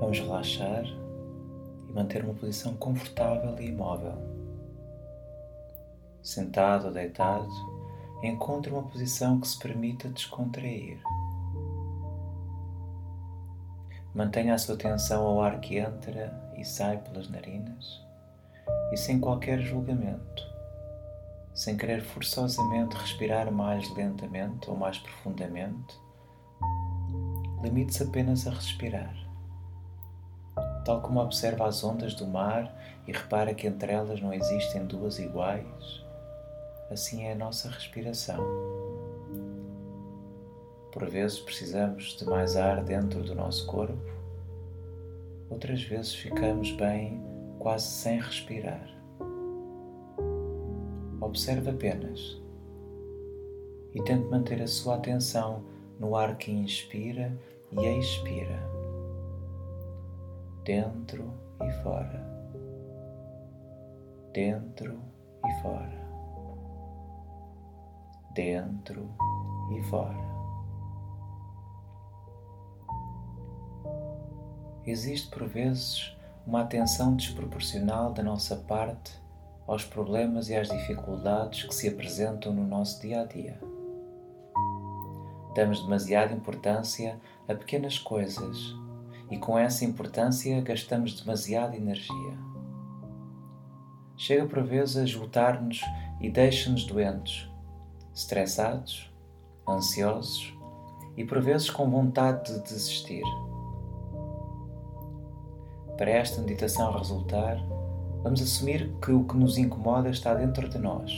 Vamos relaxar e manter uma posição confortável e imóvel. Sentado ou deitado, encontre uma posição que se permita descontrair. Mantenha a sua atenção ao ar que entra e sai pelas narinas e sem qualquer julgamento, sem querer forçosamente respirar mais lentamente ou mais profundamente. Limite-se apenas a respirar tal como observa as ondas do mar e repara que entre elas não existem duas iguais, assim é a nossa respiração. Por vezes precisamos de mais ar dentro do nosso corpo, outras vezes ficamos bem quase sem respirar. Observe apenas e tente manter a sua atenção no ar que inspira e expira dentro e fora, dentro e fora, dentro e fora. Existe por vezes uma atenção desproporcional da nossa parte aos problemas e às dificuldades que se apresentam no nosso dia a dia. Damos demasiada importância a pequenas coisas e com essa importância gastamos demasiada energia. Chega por vezes a esgotar-nos e deixa-nos doentes, estressados, ansiosos e por vezes com vontade de desistir. Para esta meditação resultar, vamos assumir que o que nos incomoda está dentro de nós.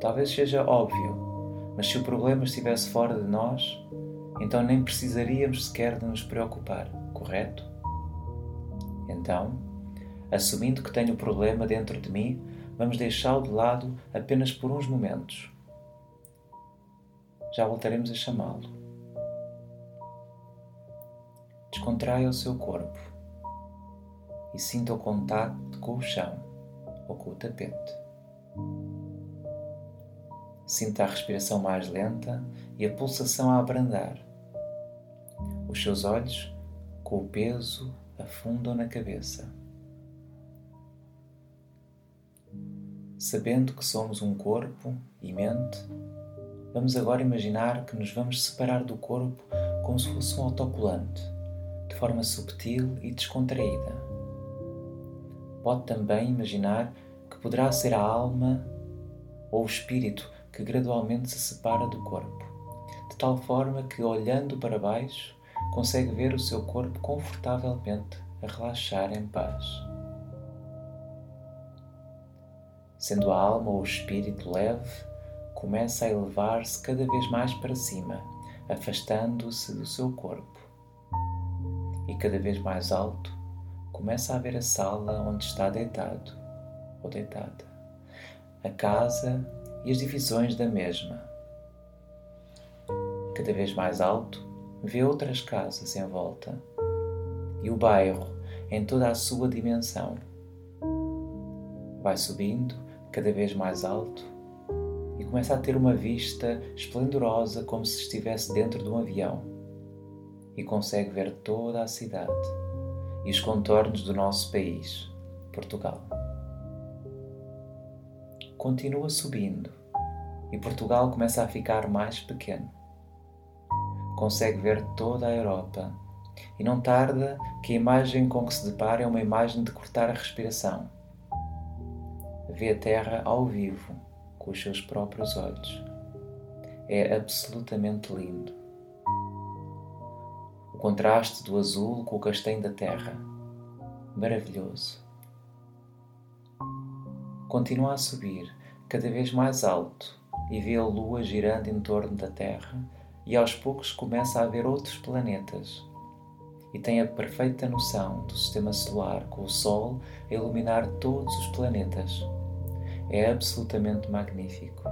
Talvez seja óbvio, mas se o problema estivesse fora de nós, então nem precisaríamos sequer de nos preocupar, correto? Então, assumindo que tenho o problema dentro de mim, vamos deixá-lo de lado apenas por uns momentos. Já voltaremos a chamá-lo. Descontraia o seu corpo e sinta o contacto com o chão ou com o tapete. Sinta a respiração mais lenta e a pulsação a abrandar os seus olhos, com o peso, afundam na cabeça. Sabendo que somos um corpo e mente, vamos agora imaginar que nos vamos separar do corpo como se fosse um autocolante, de forma subtil e descontraída. Pode também imaginar que poderá ser a alma ou o espírito que gradualmente se separa do corpo, de tal forma que, olhando para baixo, consegue ver o seu corpo confortavelmente a relaxar em paz. Sendo a alma ou o espírito leve, começa a elevar-se cada vez mais para cima, afastando-se do seu corpo. E cada vez mais alto, começa a ver a sala onde está deitado ou deitada, a casa e as divisões da mesma. Cada vez mais alto, vê outras casas em volta e o bairro em toda a sua dimensão. Vai subindo cada vez mais alto e começa a ter uma vista esplendorosa como se estivesse dentro de um avião e consegue ver toda a cidade e os contornos do nosso país, Portugal. Continua subindo e Portugal começa a ficar mais pequeno consegue ver toda a Europa. E não tarda que a imagem com que se depara é uma imagem de cortar a respiração. Vê a Terra ao vivo, com os seus próprios olhos. É absolutamente lindo. O contraste do azul com o castanho da terra. Maravilhoso. continua a subir cada vez mais alto e vê a Lua girando em torno da Terra e aos poucos começa a ver outros planetas e tem a perfeita noção do sistema solar com o Sol a iluminar todos os planetas. É absolutamente magnífico.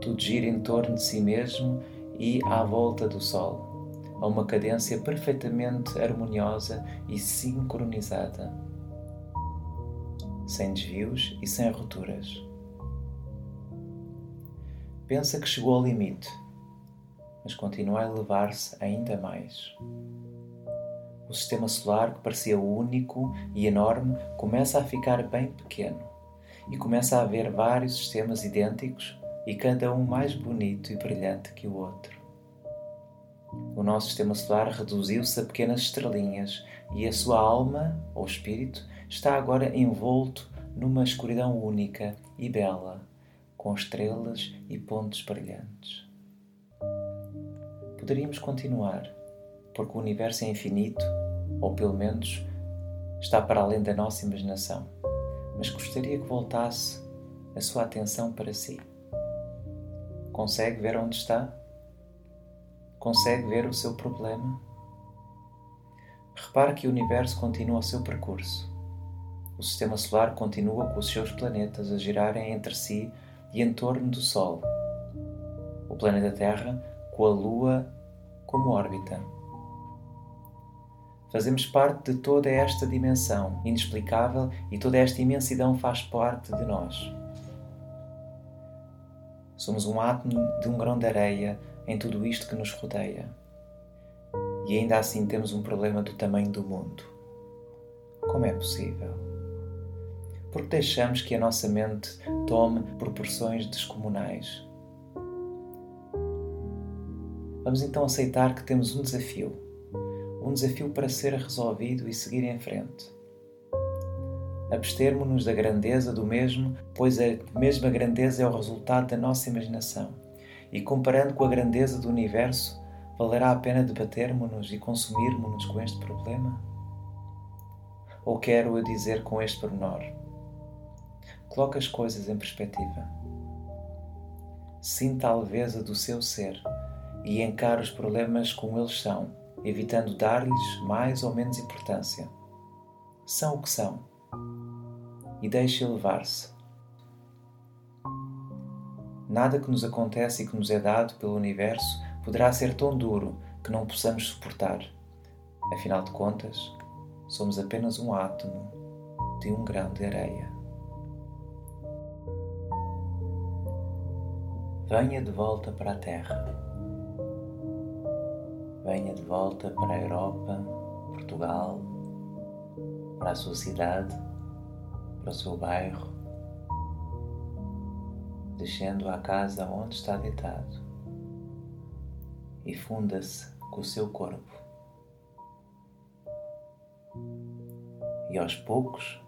Tudo gira em torno de si mesmo e à volta do Sol, a uma cadência perfeitamente harmoniosa e sincronizada, sem desvios e sem rupturas. Pensa que chegou ao limite, mas continua a elevar-se ainda mais. O sistema solar, que parecia único e enorme, começa a ficar bem pequeno e começa a haver vários sistemas idênticos e cada um mais bonito e brilhante que o outro. O nosso sistema solar reduziu-se a pequenas estrelinhas e a sua alma, ou espírito, está agora envolto numa escuridão única e bela, com estrelas e pontos brilhantes. Poderíamos continuar, porque o universo é infinito, ou pelo menos está para além da nossa imaginação, mas gostaria que voltasse a sua atenção para si. Consegue ver onde está? Consegue ver o seu problema? Repare que o universo continua o seu percurso. O sistema solar continua com os seus planetas a girarem entre si e em torno do Sol. O planeta Terra com a Lua como órbita. Fazemos parte de toda esta dimensão inexplicável e toda esta imensidão faz parte de nós. Somos um átomo de um grão de areia em tudo isto que nos rodeia. E ainda assim temos um problema do tamanho do mundo. Como é possível? Porque deixamos que a nossa mente tome proporções descomunais. Vamos então aceitar que temos um desafio. Um desafio para ser resolvido e seguir em frente abstermos-nos da grandeza do mesmo, pois a mesma grandeza é o resultado da nossa imaginação. E comparando com a grandeza do universo, valerá a pena debatermos-nos e consumirmos-nos com este problema? Ou quero eu dizer com este pormenor? Coloque as coisas em perspectiva. Sinta a leveza do seu ser e encare os problemas como eles são, evitando dar-lhes mais ou menos importância. São o que são e deixe levar-se. Nada que nos acontece e que nos é dado pelo universo poderá ser tão duro que não possamos suportar. Afinal de contas, somos apenas um átomo de um grão de areia. Venha de volta para a Terra. Venha de volta para a Europa, Portugal, para a sua cidade para o seu bairro, descendo à casa onde está deitado e funda-se com o seu corpo. E aos poucos,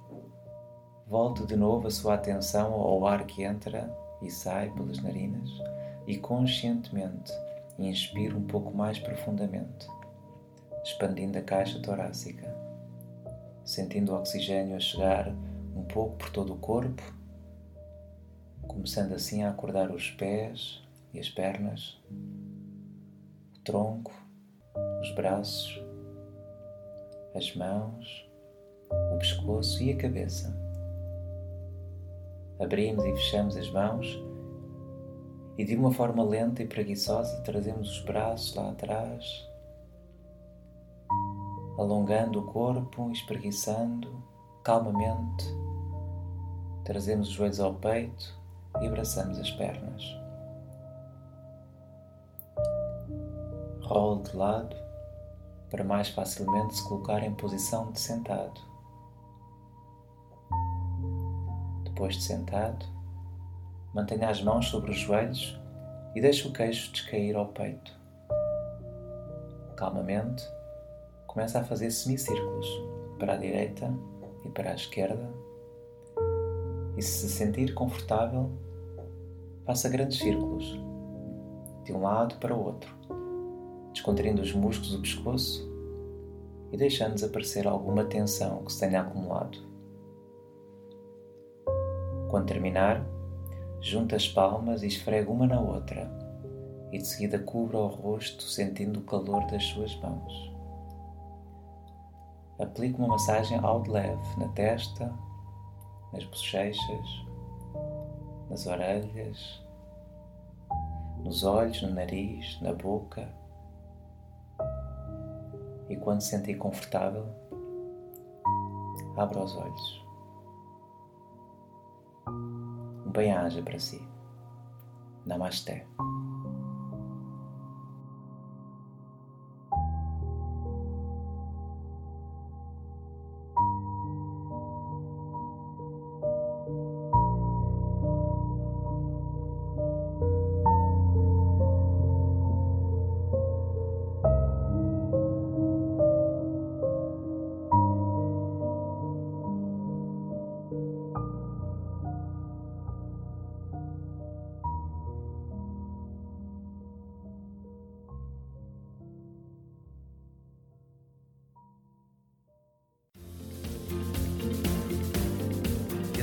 volte de novo a sua atenção ao ar que entra e sai pelas narinas e conscientemente inspire um pouco mais profundamente, expandindo a caixa torácica, sentindo o oxigênio a chegar um pouco por todo o corpo, começando assim a acordar os pés e as pernas, o tronco, os braços, as mãos, o pescoço e a cabeça. Abrimos e fechamos as mãos e de uma forma lenta e preguiçosa trazemos os braços lá atrás, alongando o corpo, espreguiçando calmamente Trazemos os joelhos ao peito e abraçamos as pernas. Role de lado para mais facilmente se colocar em posição de sentado. Depois de sentado, mantenha as mãos sobre os joelhos e deixe o queixo descair ao peito. Calmamente, começa a fazer semicírculos para a direita e para a esquerda e se se sentir confortável, faça grandes círculos, de um lado para o outro, descontraindo os músculos do pescoço e deixando desaparecer alguma tensão que se tenha acumulado. Quando terminar, junta as palmas e esfrega uma na outra, e de seguida cubra o rosto sentindo o calor das suas mãos. Aplique uma massagem ao de leve na testa, nas bochechas, nas orelhas, nos olhos, no nariz, na boca. E quando se sentir confortável, abra os olhos bem-aja para si. Namasté.